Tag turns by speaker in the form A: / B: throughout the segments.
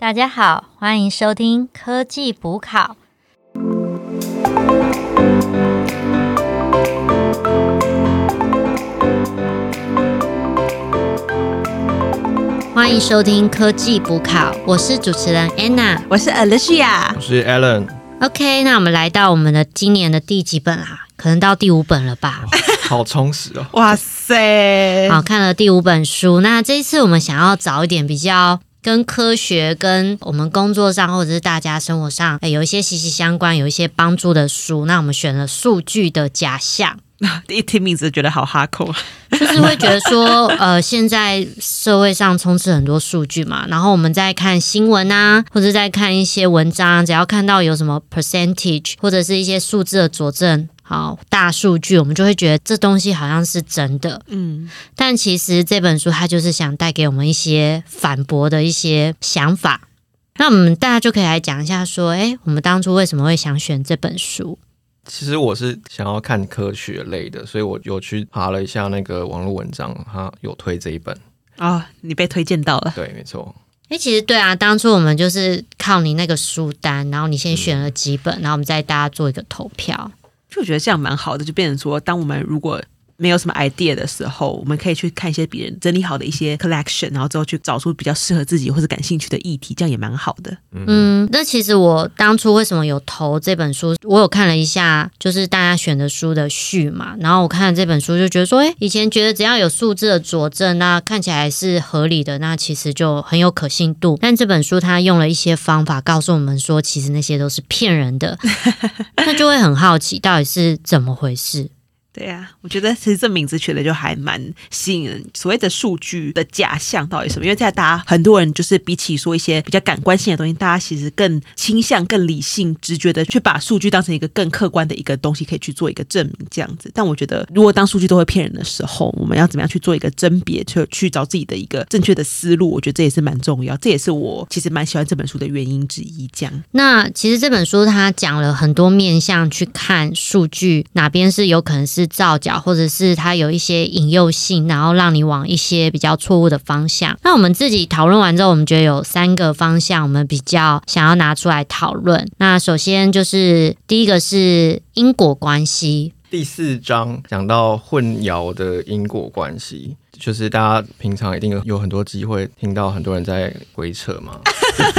A: 大家好，欢迎收听科技补考。欢迎收听科技补考，我是主持人 Anna，
B: 我是 Alicia，
C: 我是 Alan。
A: OK，那我们来到我们的今年的第几本啊？可能到第五本了吧？
C: 好充实哦！
B: 哇塞，
A: 好看了第五本书。那这一次我们想要找一点比较。跟科学、跟我们工作上或者是大家生活上，有一些息息相关、有一些帮助的书，那我们选了《数据的假象》。
B: 一听名字觉得好哈扣，
A: 就是会觉得说，呃，现在社会上充斥很多数据嘛，然后我们在看新闻啊，或者在看一些文章，只要看到有什么 percentage 或者是一些数字的佐证。好，大数据，我们就会觉得这东西好像是真的，嗯，但其实这本书它就是想带给我们一些反驳的一些想法。那我们大家就可以来讲一下，说，哎，我们当初为什么会想选这本书？
C: 其实我是想要看科学类的，所以我有去爬了一下那个网络文章，他有推这一本
B: 啊，你被推荐到了，
C: 对，没错。
A: 哎，其实对啊，当初我们就是靠你那个书单，然后你先选了几本，然后我们再大家做一个投票。
B: 就觉得这样蛮好的，就变成说，当我们如果。没有什么 idea 的时候，我们可以去看一些别人整理好的一些 collection，然后之后去找出比较适合自己或者感兴趣的议题，这样也蛮好的。
A: 嗯，那其实我当初为什么有投这本书？我有看了一下，就是大家选的书的序嘛，然后我看了这本书就觉得说，哎，以前觉得只要有数字的佐证，那看起来是合理的，那其实就很有可信度。但这本书它用了一些方法告诉我们说，其实那些都是骗人的，那就会很好奇到底是怎么回事。
B: 对呀，我觉得其实这名字取的就还蛮吸引人。所谓的数据的假象到底什么？因为现在大家很多人就是比起说一些比较感官性的东西，大家其实更倾向更理性、直觉的去把数据当成一个更客观的一个东西，可以去做一个证明这样子。但我觉得，如果当数据都会骗人的时候，我们要怎么样去做一个甄别，去去找自己的一个正确的思路？我觉得这也是蛮重要。这也是我其实蛮喜欢这本书的原因之一。这样，
A: 那其实这本书它讲了很多面向去看数据，哪边是有可能是。是造假，或者是它有一些引诱性，然后让你往一些比较错误的方向。那我们自己讨论完之后，我们觉得有三个方向，我们比较想要拿出来讨论。那首先就是第一个是因果关系，
C: 第四章讲到混淆的因果关系，就是大家平常一定有很多机会听到很多人在鬼扯嘛。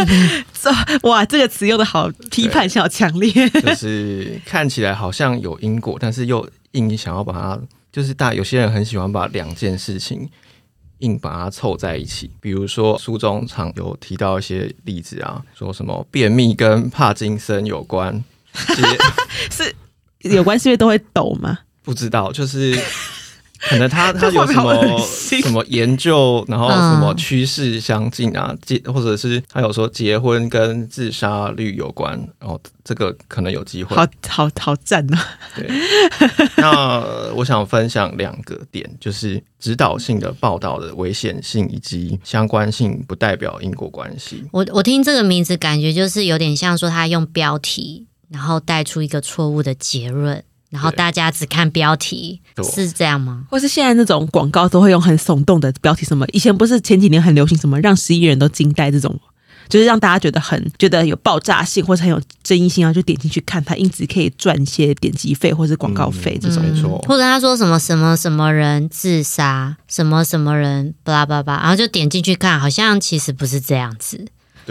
B: 哇，这个词用的好批判性，好强烈，
C: 就是看起来好像有因果，但是又。硬想要把它，就是大有些人很喜欢把两件事情硬把它凑在一起。比如说书中常有提到一些例子啊，说什么便秘跟帕金森有关，
B: 是有关是因为都会抖吗？
C: 不知道，就是。可能他 他有什么什么研究，然后什么趋势相近啊？结或者是他有说结婚跟自杀率有关，然后这个可能有机会。
B: 好好好赞啊！
C: 对，那我想分享两个点，就是指导性的报道的危险性以及相关性，不代表因果关系。
A: 我我听这个名字，感觉就是有点像说他用标题，然后带出一个错误的结论。然后大家只看标题，是这样吗？
B: 或是现在那种广告都会用很耸动的标题，什么以前不是前几年很流行什么让十亿人都惊呆这种，就是让大家觉得很觉得有爆炸性或者很有争议性啊，就点进去看它，因此可以赚一些点击费或是广告费这种。
A: 或者他说什么什么什么人自杀，什么什么人巴拉巴拉，然后就点进去看，好像其实不是这样子。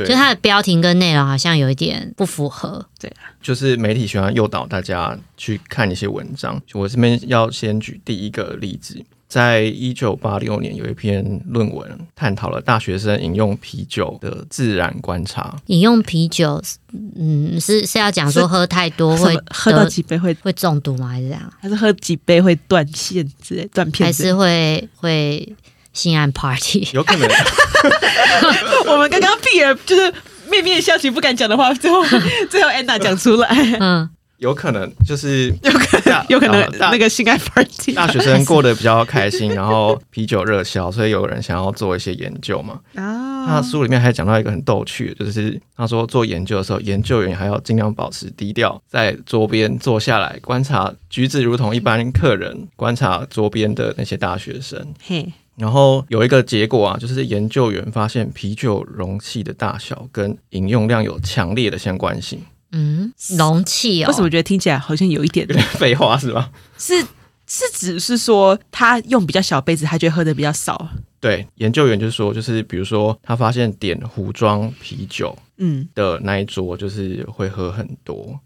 A: 就它的标题跟内容好像有一点不符合，
B: 对
A: 啊，
C: 就是媒体喜欢诱导大家去看一些文章。我这边要先举第一个例子，在一九八六年有一篇论文探讨了大学生饮用啤酒的自然观察。
A: 饮用啤酒，嗯，是是要讲说喝太多会
B: 喝到几杯会
A: 会中毒吗？还是这样？
B: 还是喝几杯会断线之类断片？
A: 还是会会？性爱 party
C: 有可能，
B: 我们刚刚避而就是面面相觑不敢讲的话，最后 最后 Anna 讲出来，嗯，
C: 有可能就是
B: 有可能有可能那个性爱 party，
C: 大学生过得比较开心，然后啤酒热销，所以有人想要做一些研究嘛。啊，他书里面还讲到一个很逗趣，就是他说做研究的时候，研究员还要尽量保持低调，在桌边坐下来观察，举止如同一般客人观察桌边的那些大学生。嘿。然后有一个结果啊，就是研究员发现啤酒容器的大小跟饮用量有强烈的相关性。
A: 嗯，容器哦，
B: 为什么觉得听起来好像有一点
C: 有点 废话是吧？
B: 是是只是说他用比较小杯子，他觉得喝的比较少。
C: 对，研究员就说，就是比如说他发现点壶装啤酒
B: 嗯，
C: 的那一桌，就是会喝很多。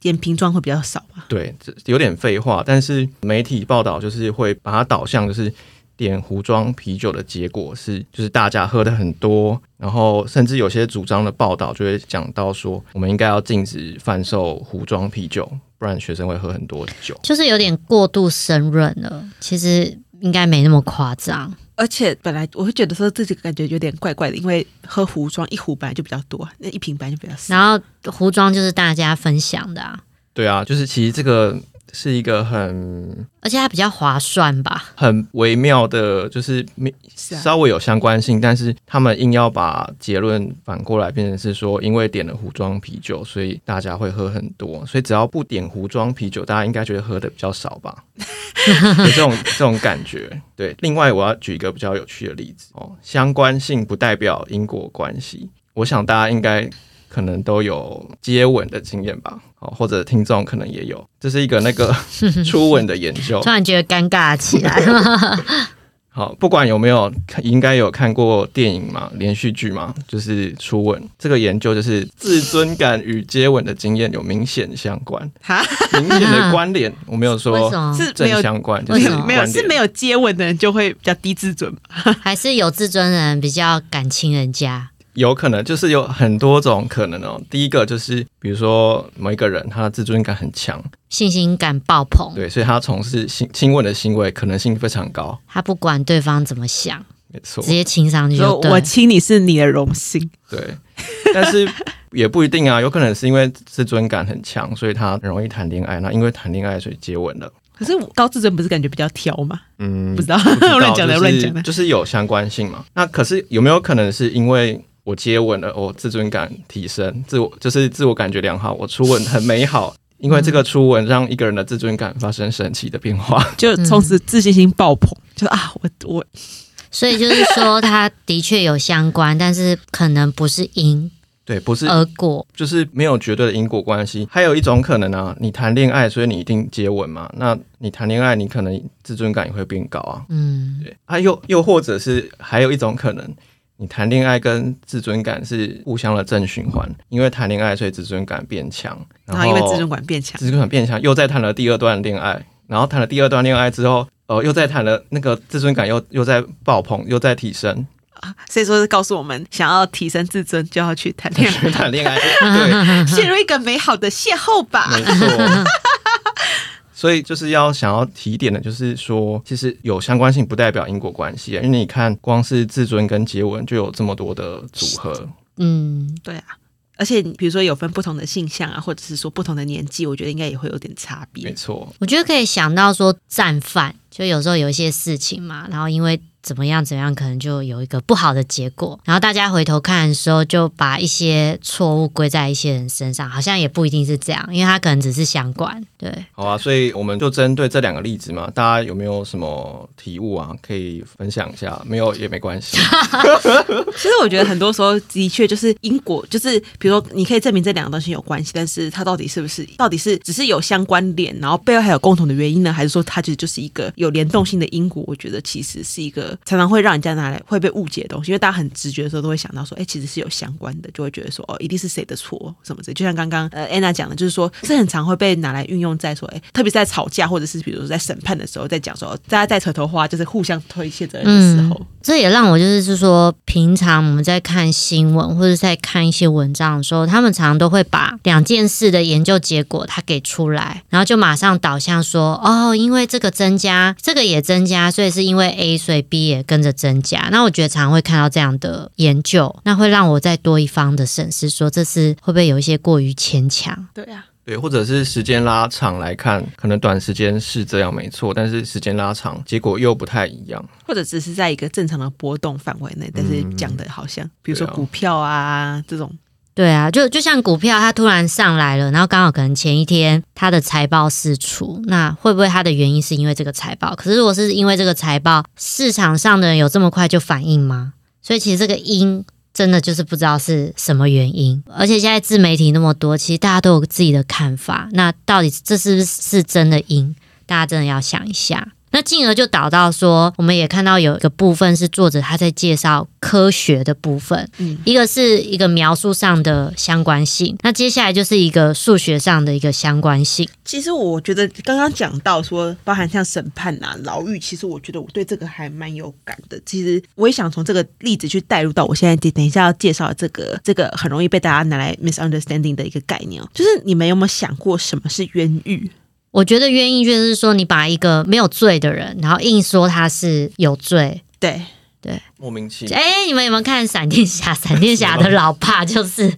B: 点瓶装会比较少吧。
C: 对，这有点废话，但是媒体报道就是会把它导向就是点壶装啤酒的结果是，就是大家喝的很多，然后甚至有些主张的报道就会讲到说，我们应该要禁止贩售壶装啤酒，不然学生会喝很多酒。
A: 就是有点过度深润了，其实应该没那么夸张。
B: 而且本来我会觉得说自己感觉有点怪怪的，因为喝壶装一壶本来就比较多，那一瓶本来就比较少。
A: 然后壶装就是大家分享的、啊，
C: 对啊，就是其实这个是一个很
A: 而且它比较划算吧？
C: 很微妙的，就是稍微有相关性，但是他们硬要把结论反过来变成是说，因为点了壶装啤酒，所以大家会喝很多，所以只要不点壶装啤酒，大家应该觉得喝的比较少吧？有这种这种感觉。对，另外我要举一个比较有趣的例子哦，相关性不代表因果关系。我想大家应该可能都有接吻的经验吧，哦，或者听众可能也有，这是一个那个 初吻的研究
A: 突。然觉得尴尬起来。
C: 好，不管有没有，应该有看过电影嘛，连续剧嘛，就是初吻这个研究，就是自尊感与接吻的经验有明显相关，
B: 哈，
C: 明显的关联。我没有
A: 为
C: 说
A: 什么？
C: 正
B: 是没有
C: 相关，就
B: 没
C: 是
B: 有没有是没
C: 有。
B: 接吻的人就会比较低自尊。
A: 还是有自尊的人比较敢亲人家？
C: 有可能就是有很多种可能哦。第一个就是，比如说某一个人他的自尊感很强，
A: 信心感爆棚，
C: 对，所以他从事亲亲吻的行为可能性非常高，
A: 他不管对方怎么想，
C: 没错
A: 直，接亲上去就对。
B: 我亲你是你的荣幸，
C: 对。但是也不一定啊，有可能是因为自尊感很强，所以他很容易谈恋爱。那因为谈恋爱，所以接吻了。
B: 可是我高自尊不是感觉比较挑吗？
C: 嗯，
B: 不知道
C: 不知道
B: 乱讲的乱讲的。
C: 就是有相关性嘛。那可是有没有可能是因为我接吻了，我自尊感提升，自我就是自我感觉良好，我初吻很美好，因为这个初吻让一个人的自尊感发生神奇的变化。
B: 就从此自信心爆棚，就啊，我我
A: 所以就是说，他的确有相关，但是可能不是因
C: 对，不是
A: 而果。
C: 就是没有绝对的因果关系。还有一种可能啊，你谈恋爱，所以你一定接吻嘛？那你谈恋爱，你可能自尊感也会变高啊。
A: 嗯，
C: 对啊，又又或者是还有一种可能，你谈恋爱跟自尊感是互相的正循环，因为谈恋爱所以自尊感变强，
B: 然后因为自尊感变强，
C: 自尊感变强，又再谈了第二段恋爱，然后谈了第二段恋爱之后，呃，又再谈了那个自尊感又又在爆棚，又在提升，
B: 所以说是告诉我们，想要提升自尊就要去谈恋爱，
C: 谈恋爱，对，
B: 陷入一个美好的邂逅吧。
C: 没错。所以就是要想要提点的，就是说，其实有相关性不代表因果关系啊，因为你看，光是自尊跟接吻就有这么多的组合，
A: 嗯，
B: 对啊，而且比如说有分不同的性向啊，或者是说不同的年纪，我觉得应该也会有点差别。没。
C: 错，
A: 我觉得可以想到说战犯，就有时候有一些事情嘛，然后因为怎么样怎么样，可能就有一个不好的结果，然后大家回头看的时候，就把一些错误归在一些人身上，好像也不一定是这样，因为他可能只是相关，对。
C: 好啊，所以我们就针对这两个例子嘛，大家有没有什么体悟啊？可以分享一下，没有也没关系。
B: 其实我觉得很多时候的确就是因果，就是比如说你可以证明这两个东西有关系，但是它到底是不是，到底是只是有相关联，然后背后还有共同的原因呢，还是说它其实就是一个有联动性的因果？我觉得其实是一个常常会让人家拿来会被误解的东西，因为大家很直觉的时候都会想到说，哎，其实是有相关的，就会觉得说，哦，一定是谁的错什么的。就像刚刚呃安娜讲的，就是说是很常会被拿来运用在说，哎，特别是在吵架或者是比如说在审判的时候，在讲说大家在扯头花，就是互相推卸责任的时候。
A: 这也让我就是是说，平常我们在看新闻或者在看一些文章的时候，他们常常都会把两件事的研究结果他给出来，然后就马上导向说，哦，因为这个增加，这个也增加，所以是因为 A，所以 B 也跟着增加。那我觉得常常会看到这样的研究，那会让我再多一方的审视，说这是会不会有一些过于牵强？
B: 对啊。
C: 对，或者是时间拉长来看，可能短时间是这样没错，但是时间拉长，结果又不太一样。
B: 或者只是在一个正常的波动范围内，但是讲的好像，比如说股票啊这种，
A: 对啊，就就像股票，它突然上来了，然后刚好可能前一天它的财报释出，那会不会它的原因是因为这个财报？可是如果是因为这个财报，市场上的人有这么快就反应吗？所以其实这个因真的就是不知道是什么原因。而且现在自媒体那么多，其实大家都有自己的看法，那到底这是不是真的因？大家真的要想一下。那进而就导到说，我们也看到有一个部分是作者他在介绍科学的部分，
B: 嗯
A: 一个是一个描述上的相关性，那接下来就是一个数学上的一个相关性。
B: 其实我觉得刚刚讲到说，包含像审判啊、牢狱，其实我觉得我对这个还蛮有感的。其实我也想从这个例子去带入到我现在等等一下要介绍的这个这个很容易被大家拿来 misunderstanding 的一个概念哦，就是你们有没有想过什么是冤狱？
A: 我觉得原因就是说，你把一个没有罪的人，然后硬说他是有罪。
B: 对对，
C: 莫名其妙
A: 哎、你们有没有看闪电侠？闪电侠的 老爸就是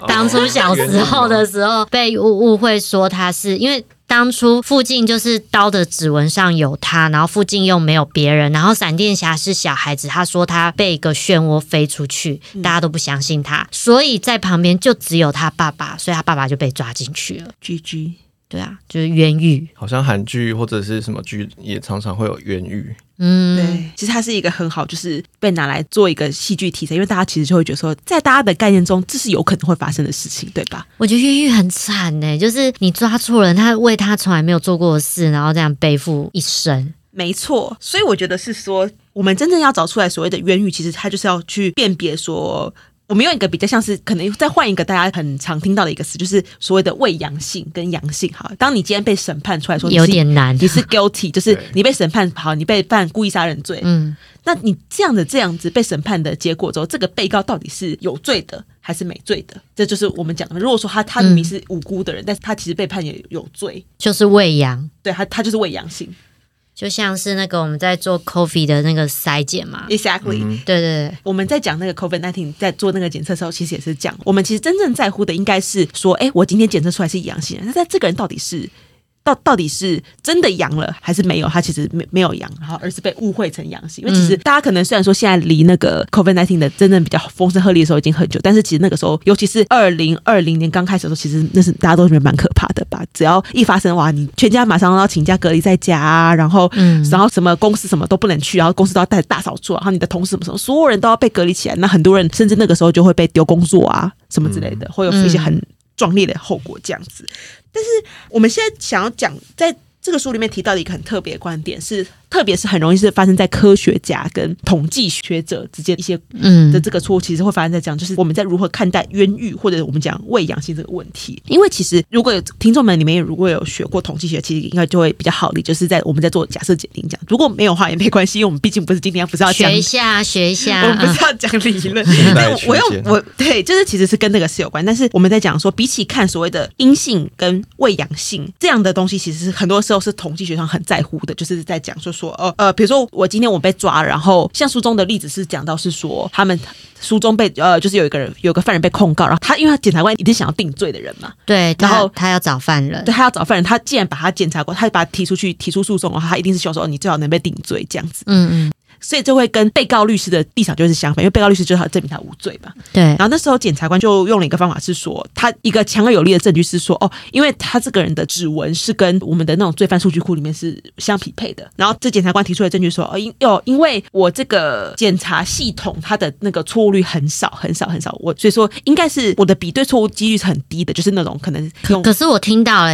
C: 哦
A: 当初小时候的时候被误误会说他是因为。当初附近就是刀的指纹上有他，然后附近又没有别人，然后闪电侠是小孩子，他说他被一个漩涡飞出去，大家都不相信他，所以在旁边就只有他爸爸，所以他爸爸就被抓进去了。
B: G G。
A: 对啊，就是冤狱。
C: 好像韩剧或者是什么剧也常常会有冤狱，
A: 嗯，
B: 对，其实它是一个很好，就是被拿来做一个戏剧题材，因为大家其实就会觉得说，在大家的概念中，这是有可能会发生的事情，对吧？
A: 我觉得越狱很惨呢，就是你抓错人，他为他从来没有做过的事，然后这样背负一生。
B: 没错，所以我觉得是说，我们真正要找出来所谓的冤狱，其实他就是要去辨别说。我们用一个比较像是，可能再换一个大家很常听到的一个词，就是所谓的未阳性跟阳性。好，当你今天被审判出来说
A: 有点难
B: 你是 guilty，就是你被审判，好，你被犯故意杀人罪，
A: 嗯，
B: 那你这样的这样子被审判的结果之后，这个被告到底是有罪的还是没罪的？这就是我们讲的。如果说他他明明是无辜的人，但是他其实被判也有罪，
A: 就是未阳，
B: 对他他就是未阳性。
A: 就像是那个我们在做 coffee 的那个筛检嘛。
B: Exactly，、
A: 对对对，
B: 我们在讲那个 COVID nineteen 在做那个检测的时候，其实也是讲，我们其实真正在乎的应该是说，哎，我今天检测出来是阳性，那在这个人到底是到到底是真的阳了还是没有？他其实没没有阳，然后而是被误会成阳性。因为其实大家可能虽然说现在离那个 COVID nineteen 的真正比较风声鹤唳的时候已经很久，但是其实那个时候，尤其是二零二零年刚开始的时候，其实那是大家都觉得蛮可怕的吧？只要一发生哇，你全家马上要请假隔离在家啊，然后
A: 嗯
B: 然后什么公司什么都不能去，然后公司都要带大扫除，然后你的同事什么什么，所有人都要被隔离起来。那很多人甚至那个时候就会被丢工作啊，什么之类的，会有一些很壮烈的后果这样子。但是我们现在想要讲，在这个书里面提到的一个很特别的观点是，特别是很容易是发生在科学家跟统计学者之间一些
A: 嗯。
B: 的这个错误，其实会发生在这样，就是我们在如何看待冤狱或者我们讲喂养性这个问题。因为其实如果有听众们里面如果有学过统计学，其实应该就会比较好理，就是在我们在做假设解定讲，如果没有话也没关系，因为我们毕竟不是今天不是要讲
A: 学一下，学一下。
B: 我们不
A: 嗯
B: 是要讲理论，我
C: 曲线
B: 用我对，就是其实是跟那个是有关，但是我们在讲说，比起看所谓的阴性跟未阳性这样的东西，其实是很多时候是统计学上很在乎的，就是在讲说说呃呃，比如说我今天我被抓了，然后像书中的例子是讲到是说他们书中被呃就是有一个人有个犯人被控告，然后他因为他检察官一定想要定罪的人嘛，
A: 对，
B: 然后
A: 他他要找犯人。
B: 对，他要找犯人，他既然把他检察官，他把他提出去提出诉讼的话，他一定是希望说哦你最好能被定罪这样子，
A: 嗯嗯，
B: 所以就会跟被告律师的立场就是相反，因为被告律师就是要证明他无罪嘛。
A: 对
B: 然，后那时候检察官就用了一个方法是说，他一个强而有力的证据是说，哦，因为他这个人的指纹是跟我们的那种罪犯数据库里面是相匹配的。然后这检察官提出的证据说，哦，因哦，因为我这个检查系统它的那个错误率很少很少很少，我所以说应该是我的比对错误几率是很低的，就是那种可能可
A: 可是我听到了，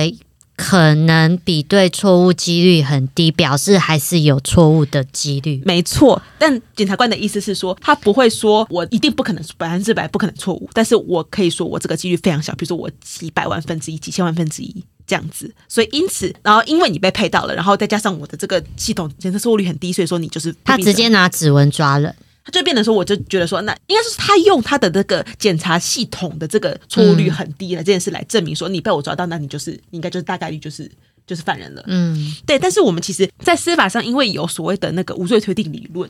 A: 可能比对错误几率很低，表示还是有错误的几率。
B: 没错，但检察官的意思是说，他不会说我一定不可能百分之百不可能错误，但是我可以说我这个几率非常小，比如说我几百万分之一、几千万分之一这样子。所以因此，然后因为你被配到了，然后再加上我的这个系统检测错误率很低，所以说你就是
A: 他直接拿指纹抓人，
B: 他就变成说，我就觉得说，那应该是他用他的那个检查系统的这个错误率很低的这件事来证明说，你被我抓到，那你就是应该就是大概率就是就是犯人了。
A: 嗯，
B: 对，但是我们其实，在司法上，因为有所谓的那个无罪推定理论，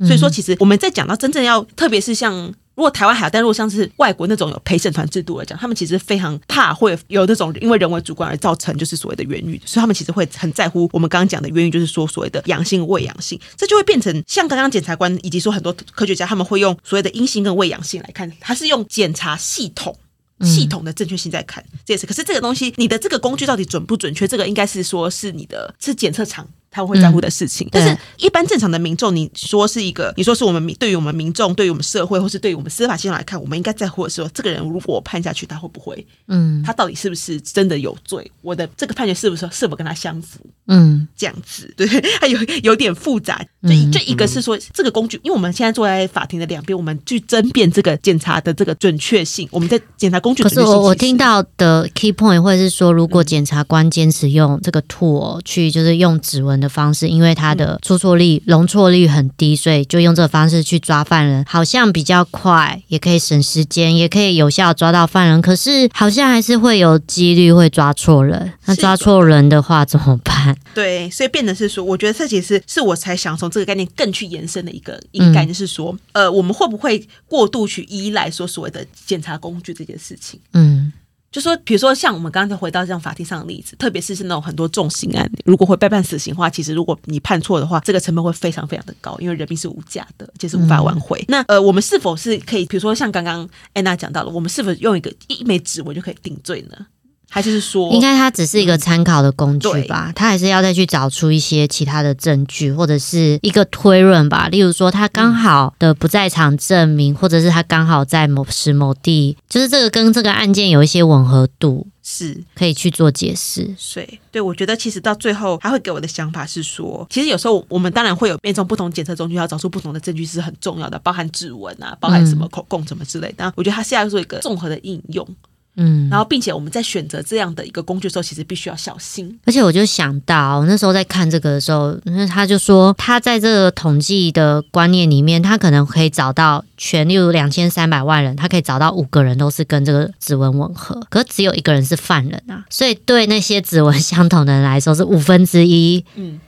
B: 所以说其实我们在讲到真正要，特别是像如果台湾还有，但如果像是外国那种有陪审团制度来讲，他们其实非常怕会有那种因为人为主观而造成就是所谓的冤狱，所以他们其实会很在乎我们刚刚讲的冤狱，就是说所谓的阳性未阳性，这就会变成像刚刚检察官以及说很多科学家他们会用所谓的阴性跟未阳性来看，他是用检查系统。系统的正确性在看，这也是。可是这个东西，你的这个工具到底准不准确？这个应该是说是你的是检测厂他们会在乎的事情。但是，一般正常的民众，你说是一个，你说是我们民对于我们民众，对于我们社会，或是对于我们司法系统来看，我们应该在乎的是说，这个人如果我判下去，他会不会？嗯，他到底是不是真的有罪？我的这个判决是不是是否跟他相符？嗯，这样子，对，还有有点复杂。就就一个是说这个工具，因为我们现在坐在法庭的两边，我们去争辩这个检查的这个准确性。我们在检查工具，
A: 可是我我听到的 key point 或者是说，如果检察官坚持用这个 tool 去，就是用指纹的方式，因为它的出错率、容错率很低，所以就用这个方式去抓犯人，好像比较快，也可以省时间，也可以有效抓到犯人。可是好像还是会有几率会抓错人。那抓错人的话怎么办？
B: 对，所以变的是说，我觉得这其实是我才想从这个概念更去延伸的一个一个概念，是说，呃，我们会不会过度去依赖说所谓的检查工具这件事情？嗯。就说，比如说像我们刚才回到这样法庭上的例子，特别是是那种很多重刑案，如果会被判死刑的话，其实如果你判错的话，这个成本会非常非常的高，因为人命是无价的，就是无法挽回。那呃，我们是否是可以，比如说像刚刚安娜讲到了，我们是否用一个一枚指纹就可以定罪呢？还是说，
A: 应该它只是一个参考的工具吧？他还是要再去找出一些其他的证据，或者是一个推论吧。例如说，他刚好的不在场证明，或者是他刚好在某时某地，就是这个跟这个案件有一些吻合度，
B: 是
A: 可以去做解释。
B: 对，对我觉得其实到最后，他会给我的想法是说，其实有时候我们当然会有变种不同检测工具，要找出不同的证据是很重要的，包含指纹啊，包含什么口供什么之类的。我觉得他是要做一个综合的应用。嗯，然后并且我们在选择这样的一个工具的时候，其实必须要小心。
A: 而且我就想到，那时候在看这个的时候，那他就说，他在这个统计的观念里面，他可能可以找到全，例如两千三百万人，他可以找到五个人都是跟这个指纹吻合，可只有一个人是犯人啊。所以对那些指纹相同的人来说，是五分之一，嗯，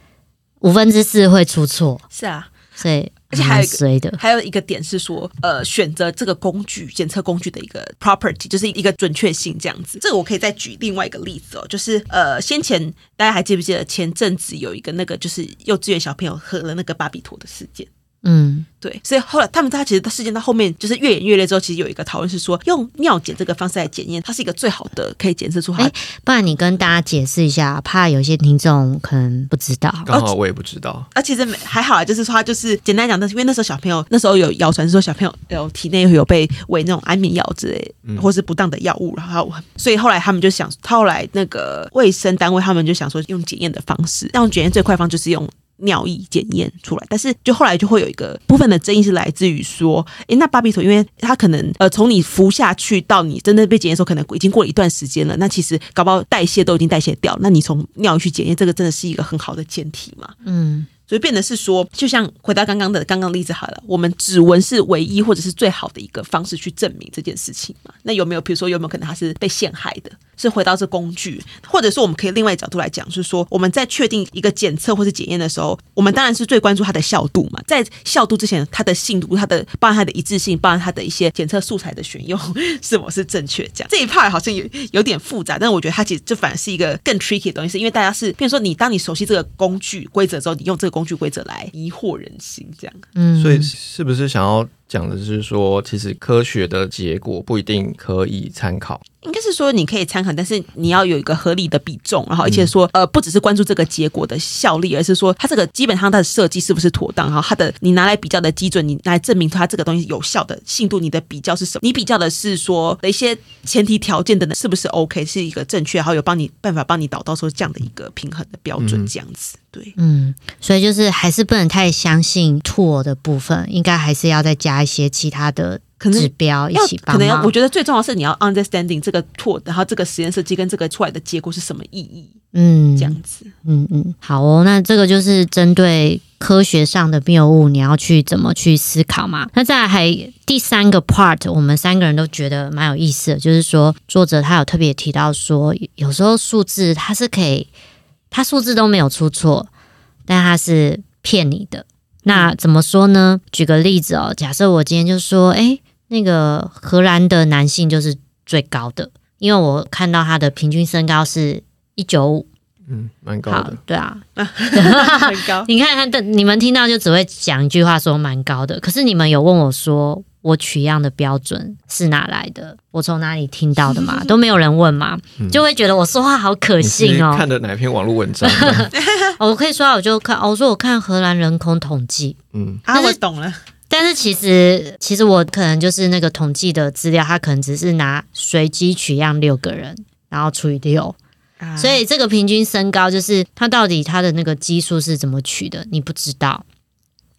A: 五分之四会出错。
B: 是啊，
A: 所以。
B: 而且还有一个，还有一个点是说，呃，选择这个工具检测工具的一个 property，就是一个准确性这样子。这个我可以再举另外一个例子哦，就是呃，先前大家还记不记得前阵子有一个那个就是幼稚园小朋友喝了那个巴比妥的事件？嗯，对，所以后来他们他其实事件到后面就是越演越烈之后，其实有一个讨论是说，用尿检这个方式来检验，它是一个最好的可以检测出。哎，
A: 不然你跟大家解释一下，怕有些听众可能不知道。
C: 刚好我也不知道。
B: 啊，其实还好啊，就是说他就是简单讲，但是因为那时候小朋友那时候有谣传说小朋友有体内有被喂那种安眠药之类，或是不当的药物，然后所以后来他们就想，后来那个卫生单位他们就想说，用检验的方式，用检验最快方就是用。尿液检验出来，但是就后来就会有一个部分的争议是来自于说，诶，那芭比妥，因为它可能呃从你服下去到你真的被检验的时候，可能已经过了一段时间了，那其实搞不好代谢都已经代谢掉，那你从尿液去检验，这个真的是一个很好的前提嘛？嗯。所以变得是说，就像回到刚刚的刚刚例子好了，我们指纹是唯一或者是最好的一个方式去证明这件事情嘛？那有没有比如说有没有可能他是被陷害的？是回到这工具，或者说我们可以另外一角度来讲，是说我们在确定一个检测或是检验的时候，我们当然是最关注它的效度嘛。在效度之前，它的信度、它的包含它的一致性、包含它的一些检测素材的选用 是否是正确？这样这一 part 好像有有点复杂，但是我觉得它其实就反而是一个更 tricky 的东西，是因为大家是，比如说你当你熟悉这个工具规则之后，你用这个工具规则来疑惑人心，这样。
C: 嗯，所以是不是想要？讲的是说，其实科学的结果不一定可以参考。
B: 应该是说你可以参考，但是你要有一个合理的比重，然后而且说，呃，不只是关注这个结果的效力，而是说它这个基本上它的设计是不是妥当，然后它的你拿来比较的基准，你来证明它这个东西有效的信度，你的比较是什么？你比较的是说的一些前提条件的是不是 OK，是一个正确，然后有帮你办法帮你导到说这样的一个平衡的标准，这样子。对，
A: 嗯，所以就是还是不能太相信 tool 的部分，应该还是要再加一些其他的指标一起帮
B: 忙。我觉得最重要是你要 understanding 这个 tool，然后这个实验设计跟这个出来的结果是什么意义？嗯，这样子，
A: 嗯嗯，好哦，那这个就是针对科学上的谬误，你要去怎么去思考嘛？那再还第三个 part，我们三个人都觉得蛮有意思的，就是说作者他有特别提到说，有时候数字它是可以。它数字都没有出错，但它是骗你的。那怎么说呢？举个例子哦，假设我今天就说，哎，那个荷兰的男性就是最高的，因为我看到他的平均身高是一九五，
C: 嗯，蛮高的，
A: 对啊，
B: 很高。
A: 你看他的，你们听到就只会讲一句话说蛮高的，可是你们有问我说我取样的标准是哪来的？我从哪里听到的嘛？都没有人问嘛，就会觉得我说话好可信哦。
C: 看的哪篇网络文章？
A: 哦我可以说，我就看，哦我说我看荷兰人口统计，
C: 嗯，
B: 啊，我懂了，
A: 但是其实其实我可能就是那个统计的资料，他可能只是拿随机取样六个人，然后除以六，
B: 啊
A: 所以这个平均身高就是它到底它的那个基数是怎么取的，你不知道。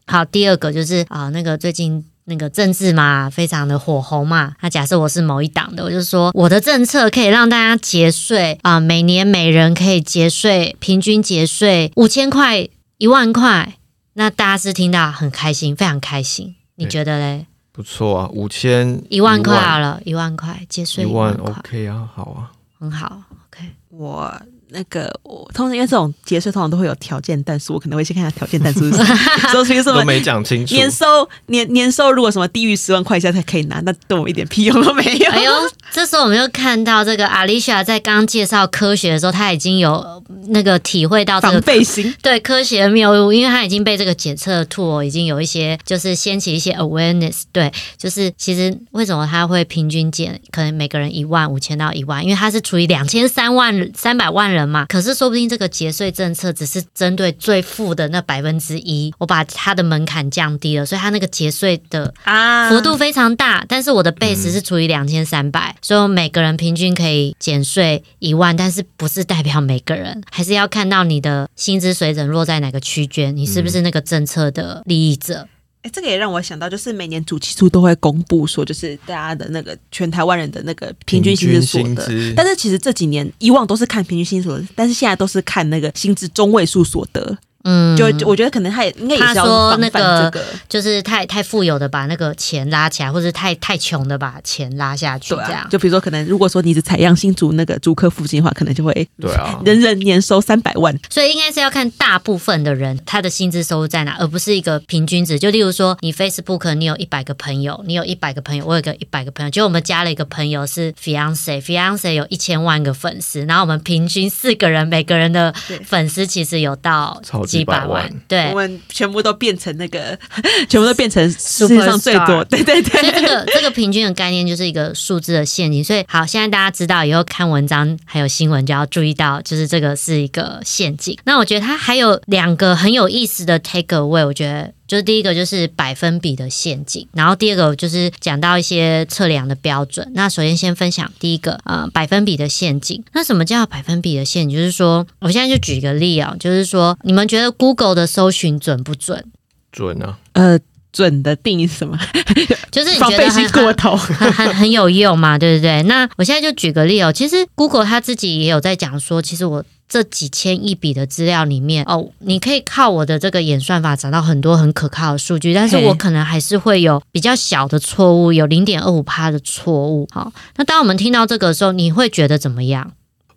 A: 好，第二个就是啊、那个最近那个政治嘛，非常的火红嘛。那假设我是某一党的，我就说我的政策可以让大家节税啊、每年每人可以节税，平均节税五千块、一万块。那大家是听到很开心，非常开心。你
C: 对
A: 觉得嘞？
C: 不错啊，五千
A: 一万块好了，一万块节税
C: 一万
A: 块
C: ，OK 啊，好啊，
A: 很好。OK，
B: 我那个我通常因为这种节税通常都会有条件但是，我可能会先看下条件但数是什么，说出什么
C: 都没讲清楚。
B: 年收年年收如果什么低于十万块以下才可以拿，那对我一点屁用都没有。
A: 哎呦，这时候我们又看到这个 Alicia 在刚刚介绍科学的时候，她已经有那个体会到这
B: 防
A: 个
B: 背心，
A: 对科学的谬误，因为她已经被这个检测 tool 已经有一些就是掀起一些 awareness。对，就是其实为什么他会平均减，可能每个人一万五千到一万，因为他是除以两千三万三百万人嘛。可是说不定这个节税政策只是针对最富的那百分之一，我把它的门槛降低了，所以它那个节税的
B: 啊
A: 幅度非常大，但是我的 base 是除以两千三百，所以我每个人平均可以减税一万，但是不是代表每个人，还是要看到你的薪资水准落在哪个区间，你是不是那个政策的利益者。
B: 哎、这个也让我想到，就是每年主计处都会公布说，就是大家的那个全台湾人的那个平均薪资所得。但是其实这几年以往都是看平均薪资所得，但是现在都是看那个薪资中位数所得。
A: 嗯，
B: 就就我觉得可能他也应该也是要
A: 他说
B: 防范
A: 那个
B: 这个，
A: 就是太太富有的把那个钱拉起来，或者太太穷的把钱拉下去，
B: 对
A: 这样
B: 啊，。就比如说可能如果说你是采样新竹那个租客附近的话，可能就会
C: 对啊，
B: 人人年收三百万。
A: 所以应该是要看大部分的人他的薪资收入在哪，而不是一个平均值。就例如说，你 Facebook 你有一百个朋友，你有一百个朋友，我有个一百个朋友，就我们加了一个朋友是 Fiance，Fiance 有一千万个粉丝，然后我们平均四个人，每个人的粉丝其实有到
C: 超级
A: 几百
C: 百万
A: 万，对
B: 我。们全部都变成那个，全部都变成世界上最多
A: ，Superstar
B: 对对
A: 所以这
B: 对，
A: 个 这个平均的概念就是一个数字的陷阱。所以好，现在大家知道以后看文章还有新闻就要注意到，就是这个是一个陷阱。那我觉得它还有两个很有意思的 take away，我觉得。就是第一个就是百分比的陷阱，然后第二个就是讲到一些测量的标准。那首先先分享第一个，呃，百分比的陷阱。那什么叫百分比的陷阱？就是说，我现在就举个例啊，就是说，你们觉得 Google 的搜寻准不准？
C: 准啊，
B: 呃，准的定义是什么？
A: 就是你
B: 防备心
A: 觉得很
B: 过头。
A: 很很很有用嘛，对不对？那我现在就举个例哦，其实 Google 它自己也有在讲说，其实我这几千亿笔的资料里面，哦，你可以靠我的这个演算法找到很多很可靠的数据，但是我可能还是会有比较小的错误，有零点二五趴的错误。好，那当我们听到这个的时候，你会觉得怎么样？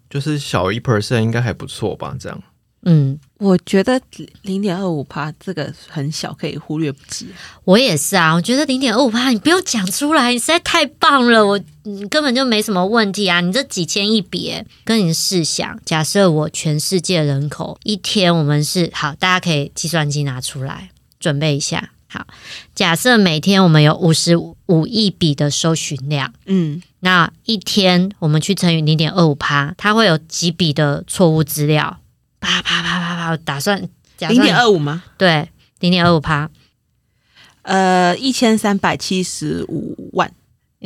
C: 就是小一 percent 应该还不错吧？这样
A: 嗯，
B: 我觉得零点二五帕这个很小，可以忽略不计。
A: 我也是啊，我觉得零点二五帕，你不用讲出来，你实在太棒了，我你根本就没什么问题啊！你这几千亿笔，跟你试想，假设我全世界人口一天我们是好，大家可以计算机拿出来准备一下。好，假设每天我们有五十五亿笔的搜寻量，
B: 嗯，
A: 那一天我们去乘以零点二五趴，它会有几笔的错误资料？啪啪啪啪啪，打算假设
B: 零点二五吗？
A: 对零点二五趴。
B: 呃，一千三百七十五万。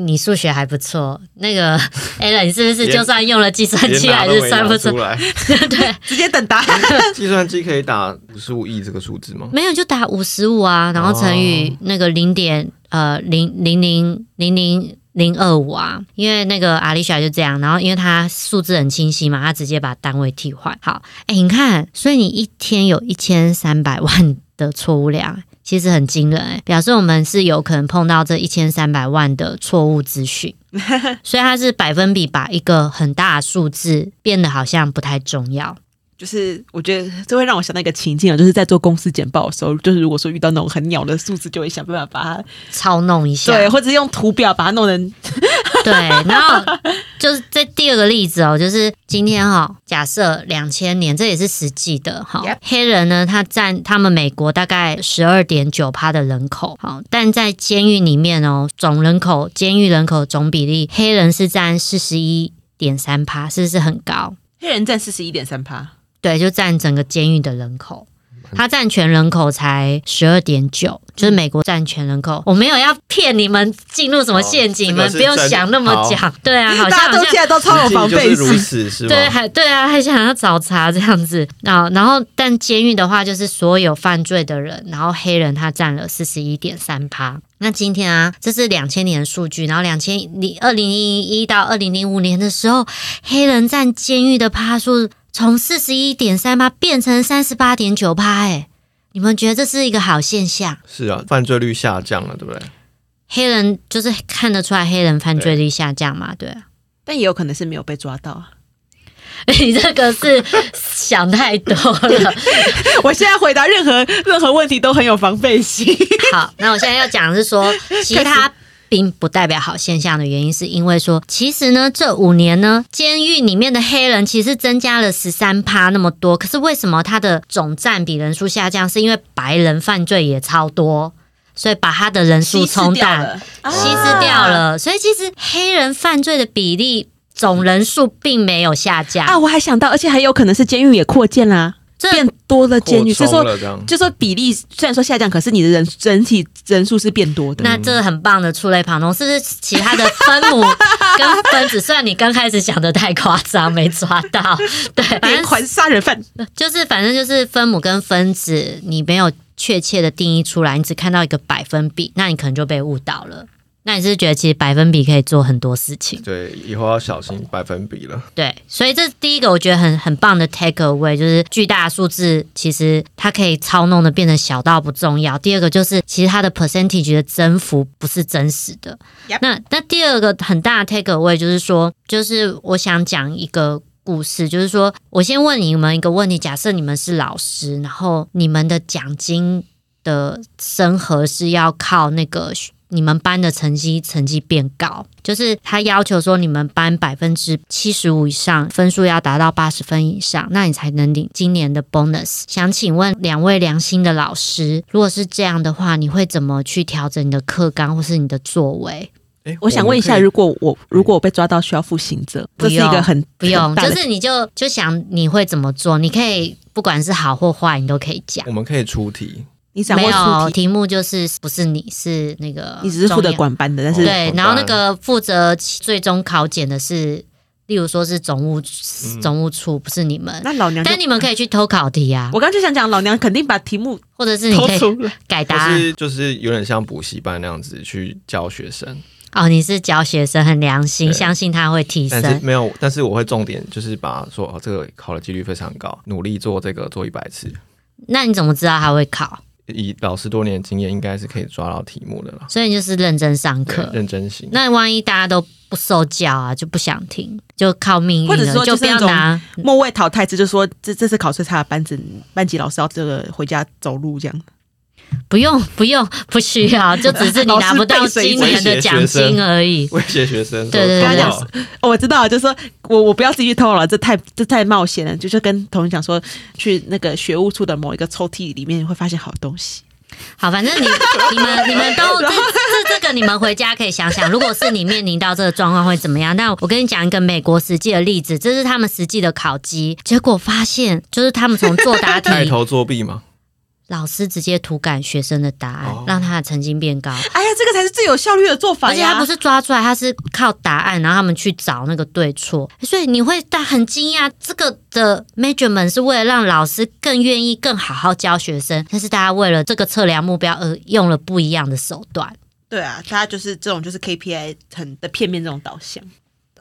A: 你数学还不错，那个 a l 你是不是就算用了计算机还是算不出
C: 出？来。
A: 对，
B: 直接等答案。
C: 计算机可以打五十五亿这个数字吗？
A: 没有就打五十五啊，然后乘以那个零点呃零零零零零零二五啊，因为那个阿丽莎就这样，然后因为它数字很清晰嘛，它直接把单位替换。好，哎，你看，所以你一天有一千三百万的错误量。其实很惊人哎、表示我们是有可能碰到这一千三百万的错误资讯，所以它是百分比把一个很大的数字变得好像不太重要。
B: 就是我觉得这会让我想到一个情境啊，就是在做公司简报的时候，就是如果说遇到那种很鸟的数字，就会想办法把它
A: 操弄一下，
B: 对，或者用图表把它弄成
A: 对，然后就是这第二个例子哦，就是今天哈、假设两千年，这也是实际的哈。黑人呢，他占他们美国大概十二点九趴的人口，好，但在监狱里面哦，总人口监狱人口总比例，黑人是占四十一点三趴，是不是很高？
B: 黑人占四十一点三趴，
A: 对，就占整个监狱的人口。它占全人口才十二点九，就是美国占全人口。我没有要骗你们进入什么陷阱，
C: 哦
A: 你们不用想那么
C: 好
A: 讲。对啊，好像
B: 大家都现在都超有防备
C: 实际就是如
B: 心。
C: 此是 吗？
A: 对，还对啊，还想要找茬这样子啊。然后，但监狱的话，就是所有犯罪的人，然后黑人他占了四十一点三趴。那今天啊，这是两千年的数据，然后两千零二零零一到二零零五年的时候，黑人占监狱的趴数从四十一点三趴变成三十八点九趴，哎，你们觉得这是一个好现象？
C: 是啊，犯罪率下降了，对不对？
A: 黑人就是看得出来黑人犯罪率下降嘛？对啊。
B: 但也有可能是没有被抓到啊。
A: 你这个是想太多了。
B: 我现在回答任何任何问题都很有防备心。
A: 好，那我现在要讲的是说，其他并不代表好现象的原因，是因为说，其实呢，这五年呢，监狱里面的黑人其实增加了十三趴那么多，可是为什么他的总占比人数下降？是因为白人犯罪也超多，所以把他的人数冲淡，
B: 啊
A: 稀释掉了，所以其实黑人犯罪的比例总人数并没有下降。
B: 啊！我还想到，而且还有可能是监狱也扩建啦，
A: 这
B: 变多了监狱，
C: 扩
B: 所以说就说比例虽然说下降，可是你的人整体人数是变多的。
A: 那这很棒的触类旁通，是不是其他的分母 跟分子？虽然你刚开始想的太夸张，没抓到，对，
B: 连环杀人犯，
A: 就是反正就是分母跟分子，你没有确切的定义出来，你只看到一个百分比，那你可能就被误导了。那你是是觉得其实百分比可以做很多事情？
C: 对，以后要小心百分比了。
A: 对，所以这是第一个我觉得很很棒的 take away，就是巨大的数字其实它可以操弄的变成小到不重要。第二个就是其实它的 percentage 的增幅不是真实的。
B: Yep
A: 那那第二个很大的 take away 就是说，就是我想讲一个。故事就是说，我先问你们一个问题：假设你们是老师，然后你们的奖金的审核是要靠那个你们班的成绩成绩变高，就是他要求说你们班百分之七十五以上分数要达到八十分以上，那你才能领今年的 bonus。想请问两位良心的老师，如果是这样的话，你会怎么去调整你的课纲或是你的作为？
C: 诶
B: 我想问一下，如果我如果我被抓到，需要负刑责，
A: 不
B: 这是一个很
A: 不用，就是你就就想你会怎么做，你可以不管是好或坏，你都可以讲
C: 我。们可以出题，
B: 你掌
A: 没
B: 握出题，
A: 有题目就是不是你是那个，
B: 你只是负责。管班的，但是
A: 对，然后那
C: 班
A: 个负责最终考检的是，例如说是总务、
C: 嗯
A: 总务处，不是你们。
B: 那老娘
A: 但你们可以去偷考题啊，
B: 我刚就想讲，老娘肯定把题目
A: 或者是你可以改答案。
C: 是就是有点像补习班那样子去教学生，
A: 哦，你是教学生，很良心，相信他会提升。
C: 但是没有，但是我会重点就是把说哦，这个考的几率非常高，努力做这个做一百次。
A: 那你怎么知道他会考？
C: 以老师多年的经验，应该是可以抓到题目的了。
A: 所以你就是认真上课。
C: 认真行。
A: 那万一大家都不受教啊，就不想听，就靠命运
B: 或者
A: 了，就不
B: 说就是
A: 拿。
B: 末位淘汰制，就说这这次考试差的班子班级老师要这个回家走路这样。
A: 不用不用不需要，就只是你拿不到今年的奖金而已。
C: 威胁学生，
A: 对对对
B: 我知道，就是说我我不要自己去偷了，这太这太冒险了。就是跟同学讲说，去那个学务处的某一个抽屉里面会发现好东西。
A: 好，反正你 你们你们都 这这这个你们回家可以想想，如果是你面临到这个状况会怎么样？那我跟你讲一个美国实际的例子，这是他们实际的考级，结果发现就是他们从作答题，
C: 带头作弊嘛，
A: 老师直接涂改学生的答案
C: 哦，
A: 让他的成绩变高。
B: 哎呀，这个才是最有效率的做法呀！
A: 而且他不是抓出来，他是靠答案，然后他们去找那个对错，所以你会大很惊讶，这个的 measurement 是为了让老师更愿意、更好好教学生，但是大家为了这个测量目标而用了不一样的手段。
B: 对啊，他就是这种就是 KPI 很的片面这种导向。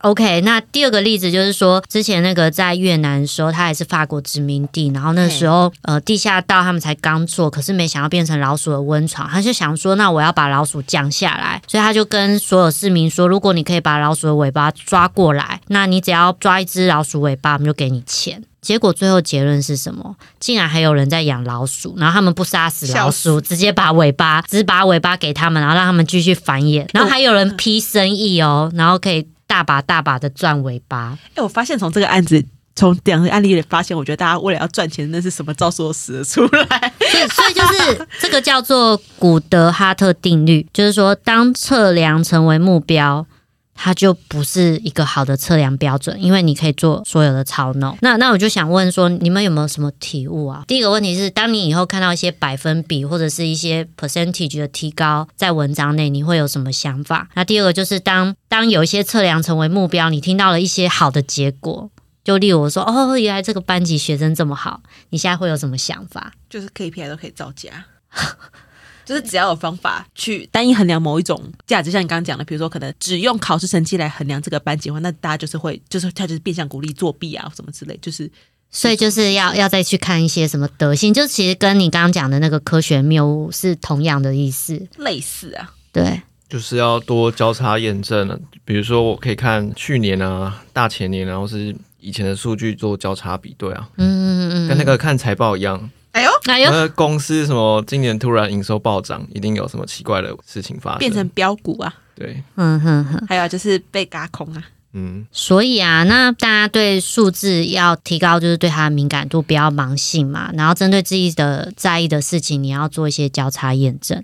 A: OK，那第二个例子就是说，之前那个在越南的时候，它也是法国殖民地，然后那时候呃地下道他们才刚做，可是没想到变成老鼠的温床，他就想说，那我要把老鼠降下来，所以他就跟所有市民说，如果你可以把老鼠的尾巴抓过来，那你只要抓一只老鼠尾巴，我们就给你钱。结果最后结论是什么？竟然还有人在养老鼠，然后他们不杀死老鼠，直接把尾巴，只把尾巴给他们，然后让他们继续繁衍，然后还有人批生意哦，然后可以大大把大把的赚尾巴。
B: 哎、我发现从这个案子。从两个案例里发现，我觉得大家为了要赚钱，那是什么招数都使得出来。
A: 所以，所以就是 这个叫做古德哈特定律，就是说，当测量成为目标，它就不是一个好的测量标准，因为你可以做所有的操弄。那那我就想问说，你们有没有什么体悟啊？第一个问题是，当你以后看到一些百分比或者是一些 percentage 的提高在文章内，你会有什么想法？那第二个就是当当有一些测量成为目标，你听到了一些好的结果。就例如我说，哦，原来这个班级学生这么好，你现在会有什么想法？
B: 就是 KPI 都可以造假，就是只要有方法去单一衡量某一种价值，像你刚刚讲的，比如说可能只用考试成绩来衡量这个班级的话，那大家就是会，就是他就是变相鼓励作弊啊什么之类，就是
A: 所以就是要要再去看一些什么德性，就其实跟你刚刚讲的那个科学谬误是同样的意思。
B: 类似啊。
A: 对，
C: 就是要多交叉验证了。比如说，我可以看去年啊、大前年，然后是以前的数据做交叉比对啊，
A: 嗯嗯嗯
C: 跟那个看财报一样。
B: 哎呦，
A: 哎呦，
C: 那公司什么今年突然营收暴涨，一定有什么奇怪的事情发生。
B: 变成标股啊，
C: 对，
A: 嗯哼哼。
B: 还有就是被嘎空啊。
C: 嗯，
A: 所以啊，那大家对数字要提高，就是对它的敏感度，不要盲信嘛。然后针对自己的在意的事情，你要做一些交叉验证。